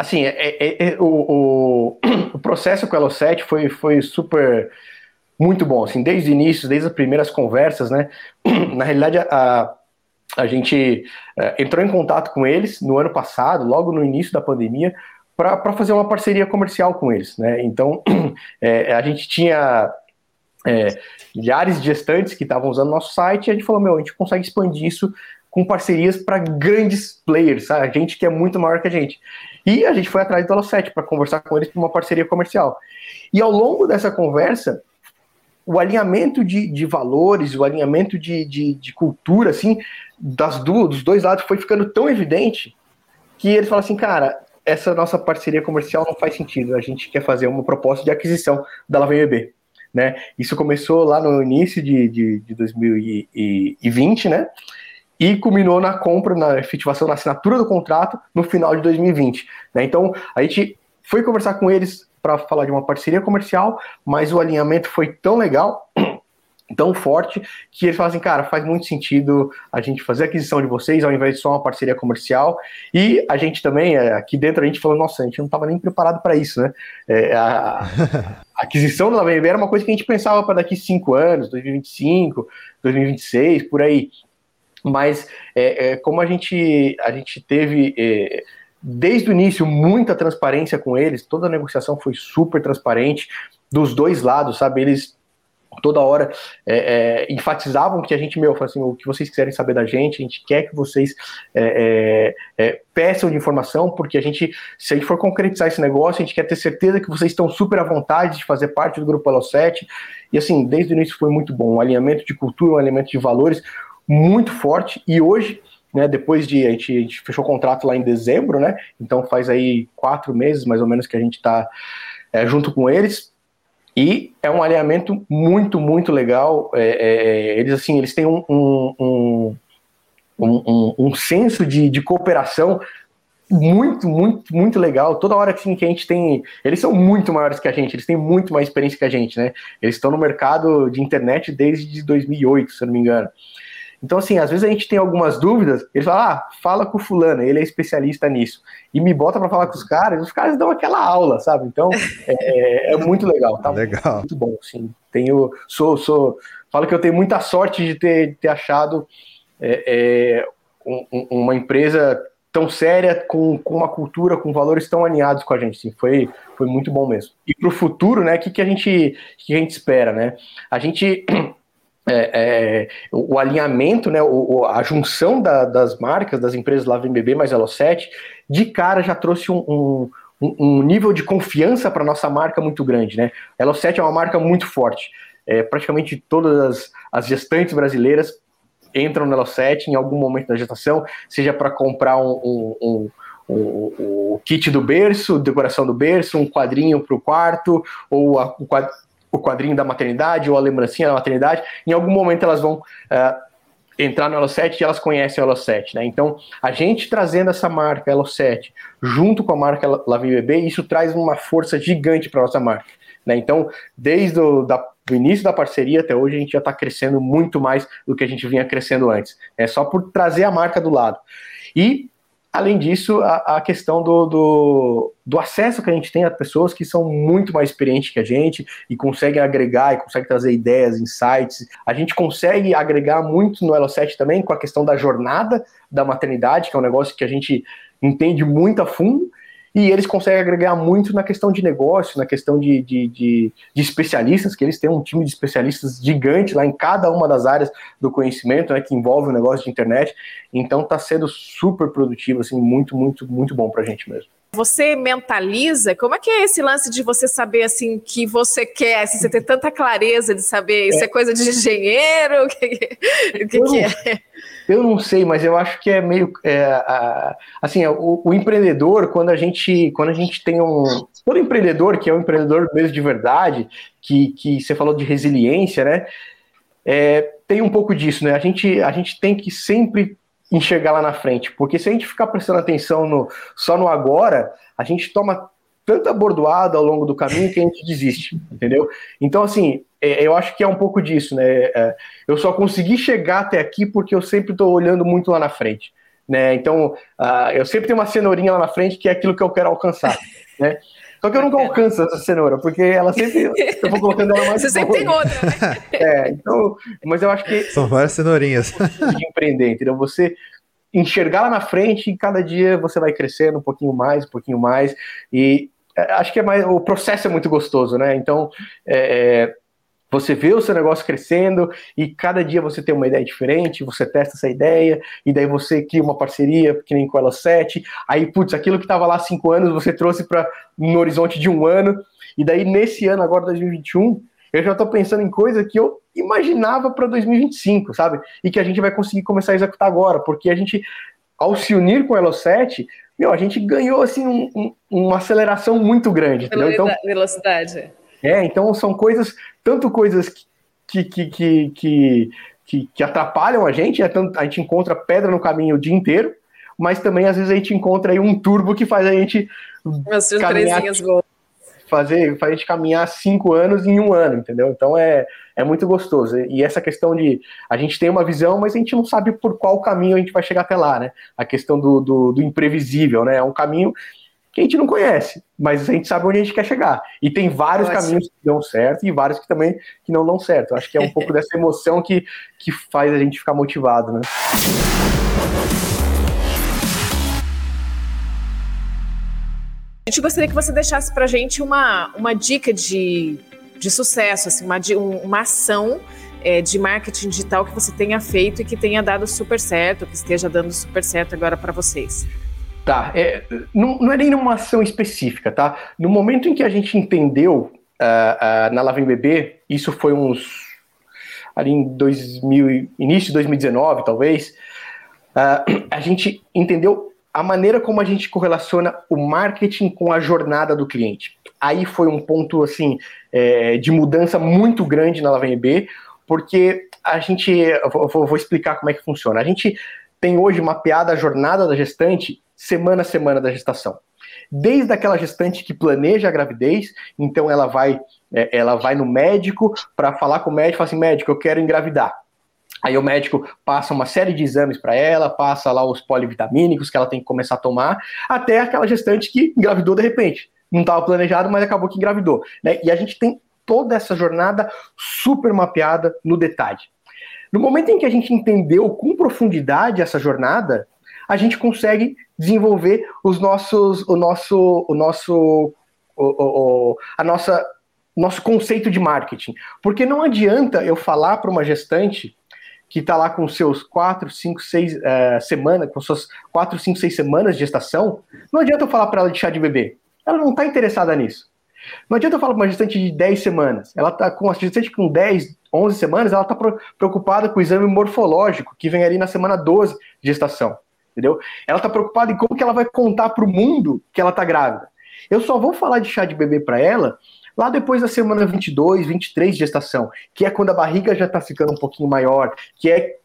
assim, é, é, é o, o, o, processo com o Elo 7 foi, foi super muito bom, assim, desde o início, desde as primeiras conversas, né? Na realidade, a, a gente é, entrou em contato com eles no ano passado, logo no início da pandemia, para fazer uma parceria comercial com eles, né? Então, é, a gente tinha é, milhares de gestantes que estavam usando nosso site e a gente falou, meu, a gente consegue expandir isso com parcerias para grandes players, sabe? A gente que é muito maior que a gente. E a gente foi atrás do Elo7 para conversar com eles para uma parceria comercial. E ao longo dessa conversa, o alinhamento de, de valores, o alinhamento de, de, de cultura, assim, das dos dois lados foi ficando tão evidente que eles falaram assim, cara, essa nossa parceria comercial não faz sentido, a gente quer fazer uma proposta de aquisição da LaVMB. Né? Isso começou lá no início de, de, de 2020, né? E culminou na compra, na efetivação, na assinatura do contrato no final de 2020. Né? Então, a gente foi conversar com eles para falar de uma parceria comercial, mas o alinhamento foi tão legal, tão forte, que eles falam assim, cara, faz muito sentido a gente fazer a aquisição de vocês ao invés de só uma parceria comercial. E a gente também, é, aqui dentro, a gente falou, nossa, a gente não estava nem preparado para isso, né? É, a, a, aquisição da BNB era uma coisa que a gente pensava para daqui cinco anos, 2025, 2026, por aí. Mas é, é, como a gente, a gente teve é, desde o início muita transparência com eles, toda a negociação foi super transparente dos dois lados, sabe? Eles toda hora é, é, enfatizavam que a gente, meu, assim, o que vocês quiserem saber da gente, a gente quer que vocês é, é, é, peçam de informação, porque a gente, se a gente for concretizar esse negócio, a gente quer ter certeza que vocês estão super à vontade de fazer parte do Grupo Elo 7, e assim, desde o início foi muito bom, um alinhamento de cultura, um alinhamento de valores muito forte, e hoje né, depois de a gente, a gente, fechou o contrato lá em dezembro, né? Então faz aí quatro meses mais ou menos que a gente está é, junto com eles. E é um alinhamento muito, muito legal. É, é, eles assim, eles têm um, um, um, um, um senso de, de cooperação muito, muito, muito legal. Toda hora assim, que a gente tem. Eles são muito maiores que a gente, eles têm muito mais experiência que a gente, né? Eles estão no mercado de internet desde 2008, se eu não me engano. Então, assim, às vezes a gente tem algumas dúvidas, ele fala, ah, fala com o fulano, ele é especialista nisso. E me bota para falar com os caras, os caras dão aquela aula, sabe? Então, é, é muito legal, tá? Legal. Muito bom, sim. Tenho, sou, sou, falo que eu tenho muita sorte de ter, ter achado é, é, um, uma empresa tão séria, com, com uma cultura, com valores tão alinhados com a gente. Sim, foi, foi muito bom mesmo. E para o futuro, né, o que, que, a gente, que a gente espera, né? A gente é, é, o alinhamento, né, o, a junção da, das marcas, das empresas lá VMBB mais Elo7, de cara já trouxe um, um, um nível de confiança para nossa marca muito grande. Né? Elo7 é uma marca muito forte. É, praticamente todas as, as gestantes brasileiras entram no Elo7 em algum momento da gestação, seja para comprar um, um, um, o kit do berço, decoração do berço, um quadrinho para o quarto, ou a, quadro o quadrinho da maternidade ou a lembrancinha da maternidade, em algum momento elas vão uh, entrar no Elo7 e elas conhecem o Elo7, né? Então, a gente trazendo essa marca Elo7 junto com a marca Lavin Bebê, isso traz uma força gigante para nossa marca, né? Então, desde o da, do início da parceria até hoje, a gente já está crescendo muito mais do que a gente vinha crescendo antes. É só por trazer a marca do lado. E Além disso, a, a questão do, do, do, acesso que a gente tem a pessoas que são muito mais experientes que a gente e conseguem agregar e conseguem trazer ideias, insights. A gente consegue agregar muito no Elo7 também com a questão da jornada da maternidade, que é um negócio que a gente entende muito a fundo, e eles conseguem agregar muito na questão de negócio, na questão de, de, de, de, especialistas, que eles têm um time de especialistas gigante lá em cada uma das áreas do conhecimento, né, que envolve o negócio de internet. Então está sendo super produtivo, assim, muito, muito, muito bom para a gente mesmo. Você mentaliza? Como é que é esse lance de você saber assim que você quer? Se você tem tanta clareza de saber, isso é, é coisa de engenheiro? O que, o que, que é? Eu não sei, mas eu acho que é meio é, a, assim, o, o, empreendedor quando a gente quando a gente tem um todo empreendedor que é um empreendedor mesmo de verdade, que, que você falou de resiliência, né? É, tem um pouco disso, né? A gente a gente tem que sempre enxergar lá na frente, porque se a gente ficar prestando atenção no, só no agora, a gente toma tanta bordoada ao longo do caminho que a gente desiste, entendeu? Então, assim, é, eu acho que é um pouco disso, né? É, eu só consegui chegar até aqui porque eu sempre estou olhando muito lá na frente, né? Então, uh, eu sempre tenho uma cenourinha lá na frente que é aquilo que eu quero alcançar, né? Só que eu nunca alcanço essa cenoura, porque ela sempre. Eu vou colocando ela mais. Você sempre tem outra, né? É, então. Mas eu acho que. São várias cenourinhas. De empreender, entendeu? Você enxergar lá na frente e cada dia você vai crescendo um pouquinho mais, um pouquinho mais. E é, acho que é mais. O processo é muito gostoso, né? Então. É, você vê o seu negócio crescendo e cada dia você tem uma ideia diferente, você testa essa ideia, e daí você cria uma parceria, que nem com ela 7. Aí, putz, aquilo que estava lá há cinco anos, você trouxe para no horizonte de um ano. E daí, nesse ano, agora 2021, eu já estou pensando em coisa que eu imaginava para 2025, sabe? E que a gente vai conseguir começar a executar agora, porque a gente, ao se unir com o Elo 7, meu, a gente ganhou assim um, um, uma aceleração muito grande. Entendeu? Então, velocidade. É, então são coisas, tanto coisas que, que, que, que, que, que atrapalham a gente, é a gente encontra pedra no caminho o dia inteiro, mas também às vezes a gente encontra aí um turbo que faz a gente caminhar, fazer, faz a gente caminhar cinco anos em um ano, entendeu? Então é, é muito gostoso. E essa questão de a gente tem uma visão, mas a gente não sabe por qual caminho a gente vai chegar até lá, né? A questão do, do, do imprevisível, né? É um caminho que a gente não conhece, mas a gente sabe onde a gente quer chegar. E tem vários Ótimo. caminhos que dão certo e vários que também que não dão certo. Acho que é um pouco dessa emoção que, que faz a gente ficar motivado, né? A gente gostaria que você deixasse para a gente uma, uma dica de, de sucesso, assim, uma, uma ação é, de marketing digital que você tenha feito e que tenha dado super certo, que esteja dando super certo agora para vocês. Tá, é, não, não é nem uma ação específica, tá? No momento em que a gente entendeu uh, uh, na Lavem Bebê, isso foi uns ali em 2000, início de 2019, talvez, uh, a gente entendeu a maneira como a gente correlaciona o marketing com a jornada do cliente. aí foi um ponto assim é, de mudança muito grande na B, porque a gente, vou, vou explicar como é que funciona. A gente tem hoje mapeada a jornada da gestante semana a semana da gestação. Desde aquela gestante que planeja a gravidez, então ela vai, é, ela vai no médico para falar com o médico, fala assim, médico, eu quero engravidar. Aí o médico passa uma série de exames para ela, passa lá os polivitamínicos que ela tem que começar a tomar, até aquela gestante que engravidou de repente. Não estava planejado, mas acabou que engravidou. Né? E a gente tem toda essa jornada super mapeada no detalhe. No momento em que a gente entendeu com profundidade essa jornada, a gente consegue desenvolver os nossos, o nosso, o nosso, o, o, a nossa, nosso conceito de marketing. Porque não adianta eu falar para uma gestante que está lá com seus 4, 5, 6 uh, semanas, com suas 4, 5, 6 semanas de gestação, não adianta eu falar para ela de chá de bebê. Ela não está interessada nisso. Não adianta eu falar para uma gestante de 10 semanas. Ela está com a gestante com 10, 11 semanas, ela está preocupada com o exame morfológico, que vem ali na semana 12 de gestação. Entendeu? Ela está preocupada em como que ela vai contar para o mundo que ela está grávida. Eu só vou falar de chá de bebê para ela lá depois da semana 22, 23 de gestação, que é quando a barriga já está ficando um pouquinho maior, que é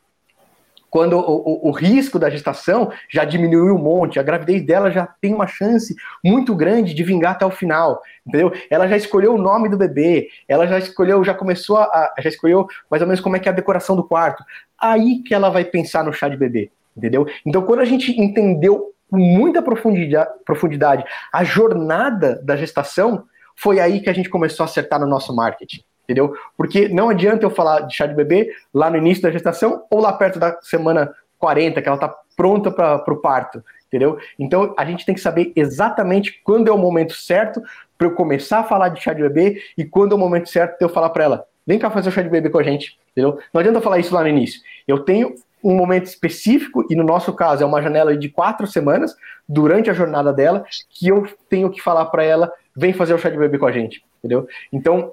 quando o, o, o, risco da gestação já diminuiu um monte, a gravidez dela já tem uma chance muito grande de vingar até o final, entendeu? Ela já escolheu o nome do bebê, ela já escolheu, já começou a, já escolheu mais ou menos como é que é a decoração do quarto. Aí que ela vai pensar no chá de bebê, entendeu? Então, quando a gente entendeu com muita profundidade, profundidade a jornada da gestação, foi aí que a gente começou a acertar no nosso marketing, entendeu? Porque não adianta eu falar de chá de bebê lá no início da gestação ou lá perto da semana 40, que ela está pronta para o parto, entendeu? Então a gente tem que saber exatamente quando é o momento certo para eu começar a falar de chá de bebê e quando é o momento certo de eu falar para ela, vem cá fazer o chá de bebê com a gente, entendeu? Não adianta eu falar isso lá no início. Eu tenho um momento específico, e no nosso caso é uma janela de quatro semanas, durante a jornada dela, que eu tenho que falar para ela vem fazer o chá de bebê com a gente, entendeu? Então,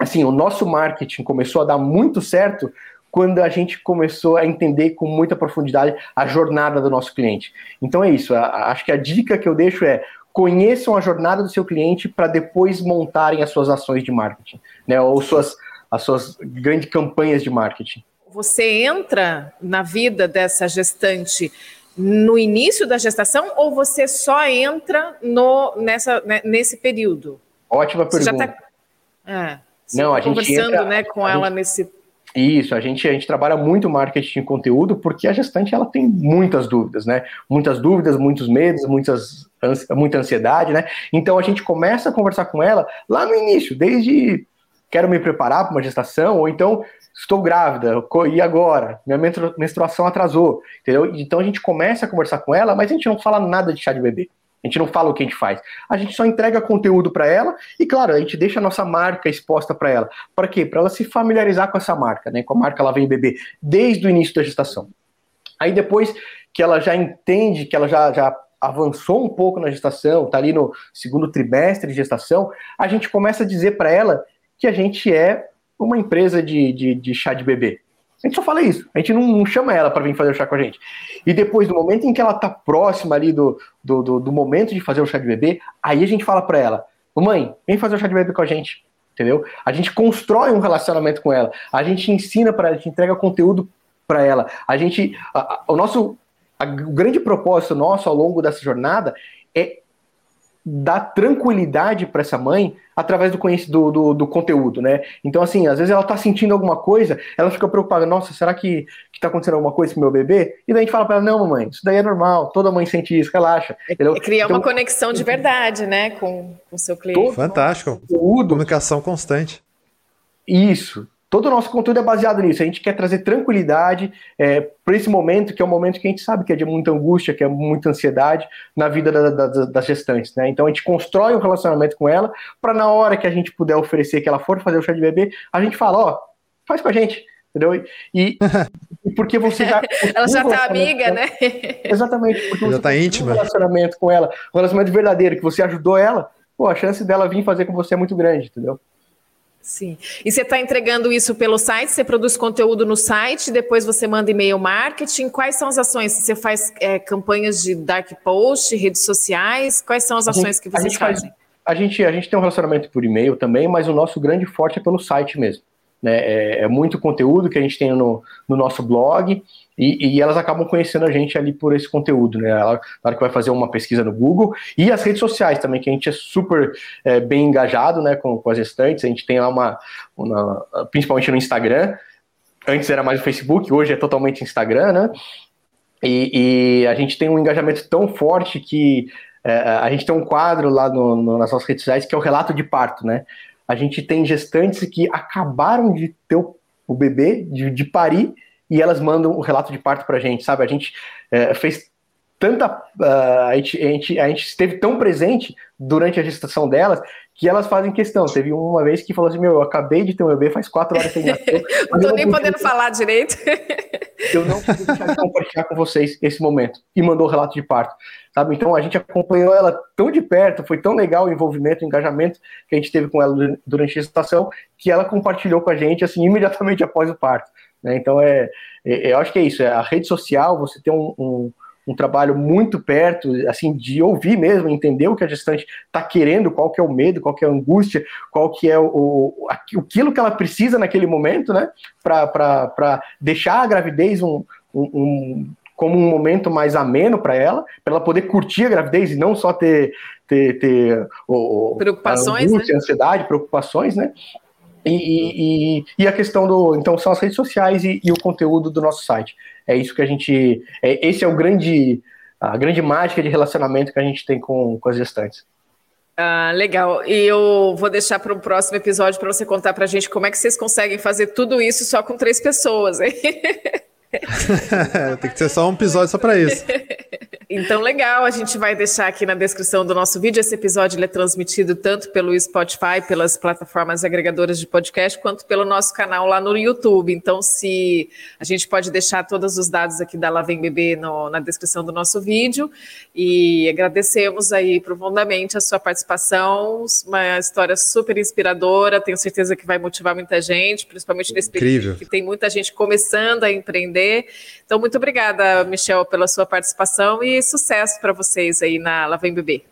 assim, o nosso marketing começou a dar muito certo quando a gente começou a entender com muita profundidade a jornada do nosso cliente. Então é isso, acho que a dica que eu deixo é conheçam a jornada do seu cliente para depois montarem as suas ações de marketing, né, ou suas, as suas grandes campanhas de marketing. Você entra na vida dessa gestante no início da gestação ou você só entra no, nessa, né, nesse período? Ótima você pergunta. Já tá, é, Não, a gente conversando entra, né, com ela gente, nesse. Isso, a gente, a gente trabalha muito marketing de conteúdo porque a gestante ela tem muitas dúvidas, né? Muitas dúvidas, muitos medos, muitas, muita ansiedade, né? Então a gente começa a conversar com ela lá no início, desde quero me preparar para uma gestação, ou então estou grávida, e agora? Minha menstruação atrasou, entendeu? Então a gente começa a conversar com ela, mas a gente não fala nada de chá de bebê. A gente não fala o que a gente faz. A gente só entrega conteúdo para ela e, claro, a gente deixa a nossa marca exposta para ela. Para quê? Para ela se familiarizar com essa marca, né? Com a marca ela vem bebê desde o início da gestação. Aí depois que ela já entende, que ela já, já avançou um pouco na gestação, está ali no segundo trimestre de gestação, a gente começa a dizer para ela que a gente é uma empresa de, de, de, chá de bebê. A gente só fala isso, a gente não, chama ela para vir fazer o chá com a gente. E depois, no momento em que ela tá próxima ali do, do, do, do momento de fazer o chá de bebê, aí a gente fala para ela: mãe, vem fazer o chá de bebê com a gente. Entendeu? A gente constrói um relacionamento com ela, a gente ensina para ela, a gente entrega conteúdo para ela. A gente, a, a, o nosso, a, o grande propósito nosso ao longo dessa jornada é dar tranquilidade para essa mãe através do, do, do, do, conteúdo, né? Então, assim, às vezes ela tá sentindo alguma coisa, ela fica preocupada, nossa, será que, que tá acontecendo alguma coisa com meu bebê? E daí a gente fala para ela, não, mamãe, isso daí é normal, toda mãe sente isso, relaxa. É, é criar então, uma conexão de verdade, né, com o seu cliente. Fantástico. Conteúdo, Comunicação constante. Isso. Todo o nosso conteúdo é baseado nisso. A gente quer trazer tranquilidade é, para esse momento, que é um momento que a gente sabe que é de muita angústia, que é muita ansiedade na vida da, da, das gestantes. Né? Então a gente constrói um relacionamento com ela para na hora que a gente puder oferecer que ela for fazer o chá de bebê, a gente fala, ó, faz com a gente. Entendeu? E, e porque você já. ela já tá amiga, né? Exatamente. Porque já tá íntima. Um relacionamento com ela, um relacionamento verdadeiro, que você ajudou ela, pô, a chance dela vir fazer com você é muito grande, entendeu? Sim. E você está entregando isso pelo site? Você produz conteúdo no site, depois você manda e-mail marketing. Quais são as ações? Você faz é, campanhas de dark post, redes sociais? Quais são as ações gente, que vocês fazem? Faz, a gente, a gente tem um relacionamento por e-mail também, mas o nosso grande forte é pelo site mesmo. Né? É, é muito conteúdo que a gente tem no, no nosso blog e, e, elas acabam conhecendo a gente ali por esse conteúdo, né? Ela, hora que vai fazer uma pesquisa no Google e as redes sociais também, que a gente é super é, bem engajado, né, com, com as restantes. A gente tem lá uma, uma, principalmente no Instagram. Antes era mais o Facebook, hoje é totalmente Instagram, né? E, e a gente tem um engajamento tão forte que é, a gente tem um quadro lá no, no, nas nossas redes sociais que é o relato de parto, né? A gente tem gestantes que acabaram de ter o, o bebê, de, de parir, e elas mandam o relato de parto para a gente, sabe? A gente é, fez tanta. Uh, a, gente, a, gente, a gente esteve tão presente durante a gestação delas que elas fazem questão. Teve uma vez que falou assim: Meu, eu acabei de ter um bebê, faz quatro horas que nasceu. não tô nem podendo falar direito. eu não pude deixar de compartilhar com vocês esse momento. E mandou o relato de parto. Sabe? Então a gente acompanhou ela tão de perto, foi tão legal o envolvimento, o engajamento que a gente teve com ela durante a gestação, que ela compartilhou com a gente assim imediatamente após o parto. Né? Então, é, é, eu acho que é isso, é a rede social, você tem um, um, um, trabalho muito perto, assim, de ouvir mesmo, entender o que a gestante está querendo, qual que é o medo, qual que é a angústia, qual que é o, o aquilo que ela precisa naquele momento, né, para deixar a gravidez um, um, como um momento mais ameno para ela, para ela poder curtir a gravidez e não só ter, ter, ter o, preocupações, angústia, né? ansiedade, preocupações, né? E, e, e, a questão do. Então, são as redes sociais e, e, o conteúdo do nosso site. É isso que a gente. É, esse é o grande. A grande mágica de relacionamento que a gente tem com, com as gestantes. Ah, legal. E eu vou deixar para o próximo episódio para você contar para a gente como é que vocês conseguem fazer tudo isso só com três pessoas. Hein? Tem que ser só um episódio só para isso. Então, legal, a gente vai deixar aqui na descrição do nosso vídeo. Esse episódio é transmitido tanto pelo Spotify, pelas plataformas agregadoras de podcast, quanto pelo nosso canal lá no YouTube. Então, se a gente pode deixar todos os dados aqui da Lá Vem Bebê no, na descrição do nosso vídeo. E agradecemos aí profundamente a sua participação. Uma história super inspiradora. Tenho certeza que vai motivar muita gente, principalmente nesse período que tem muita gente começando a empreender. Então, muito obrigada, Michel, pela sua participação e sucesso para vocês aí na Lá Vem Bebê.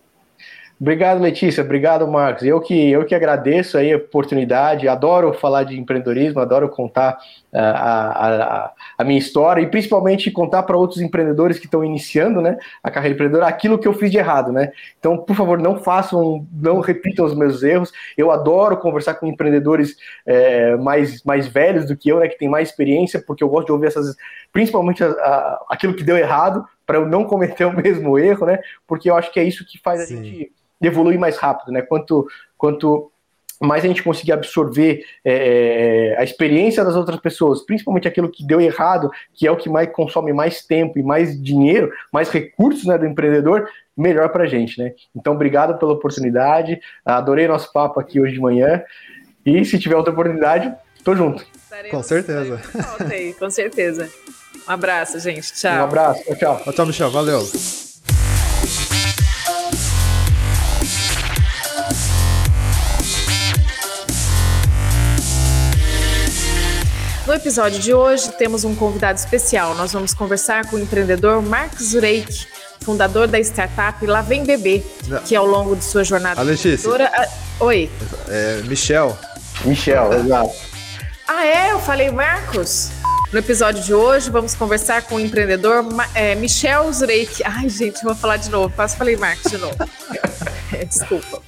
Obrigado, Letícia. Obrigado, Marcos. Eu que, eu que agradeço aí a oportunidade. Adoro falar de empreendedorismo, adoro contar a, a, a, minha história e principalmente contar para outros empreendedores que estão iniciando né, a carreira empreendedora aquilo que eu fiz de errado. Né? Então, por favor, não façam, não repitam os meus erros. Eu adoro conversar com empreendedores é, mais, mais velhos do que eu, né, que têm mais experiência, porque eu gosto de ouvir essas, principalmente a, aquilo que deu errado, para eu não cometer o mesmo erro, né? Porque eu acho que é isso que faz Sim. a gente evoluir mais rápido, né? Quanto, quanto mais a gente conseguir absorver é, é, a experiência das outras pessoas, principalmente aquilo que deu errado, que é o que mais consome mais tempo e mais dinheiro, mais recursos né, do empreendedor, melhor para a gente, né? Então, obrigado pela oportunidade, adorei nosso papo aqui hoje de manhã, e se tiver outra oportunidade, tô junto. com certeza. Aí, com certeza. Um abraço, gente. Tchau. Um abraço. Tchau. Tchau, Michel. Valeu. Episódio de hoje, temos um convidado especial. Nós vamos conversar com o empreendedor Mark Zureik, fundador da startup Lá Vem Bebê, que ao longo de sua jornada empreendedora... Oi. É, Michel. Michel, exato. Ah, é? Eu falei Marcos? No episódio de hoje, vamos conversar com o empreendedor é, Michel Zureik. Ai, gente, eu vou falar de novo. Quase falei Marcos de novo. Desculpa.